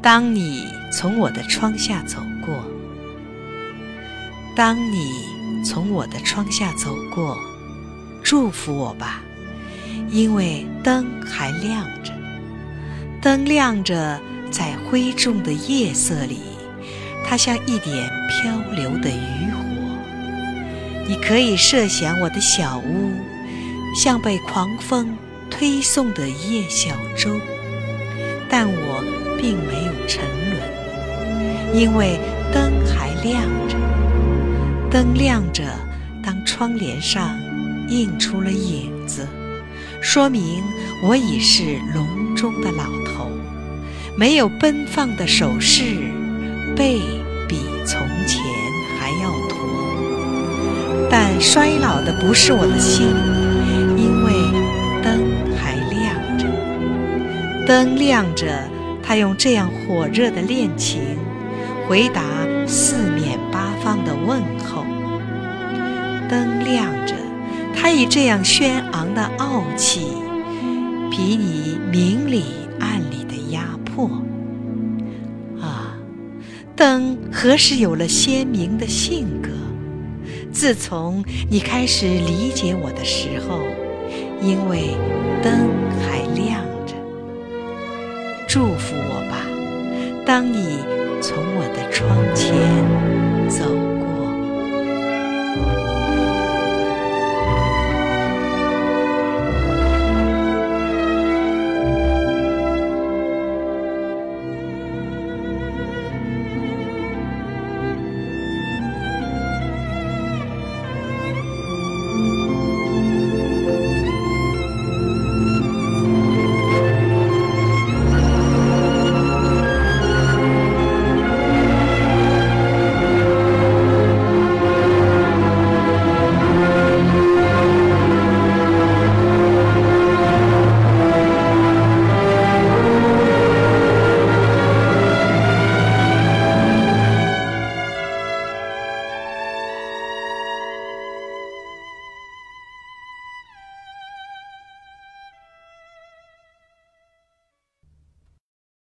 当你从我的窗下走过，当你从我的窗下走过，祝福我吧，因为灯还亮着，灯亮着，在灰重的夜色里，它像一点漂流的渔火。你可以设想我的小屋，像被狂风推送的夜小舟，但我并没有沉沦，因为灯还亮着。灯亮着，当窗帘上映出了影子，说明我已是笼中的老头，没有奔放的手势，背比从前还要驼。但衰老的不是我的心，因为灯还亮着。灯亮着，他用这样火热的恋情回答四面八方的问候。灯亮着，他以这样轩昂的傲气，比你明里暗里的压迫。啊，灯何时有了鲜明的性格？自从你开始理解我的时候，因为灯还亮。祝福我吧，当你从我的窗前。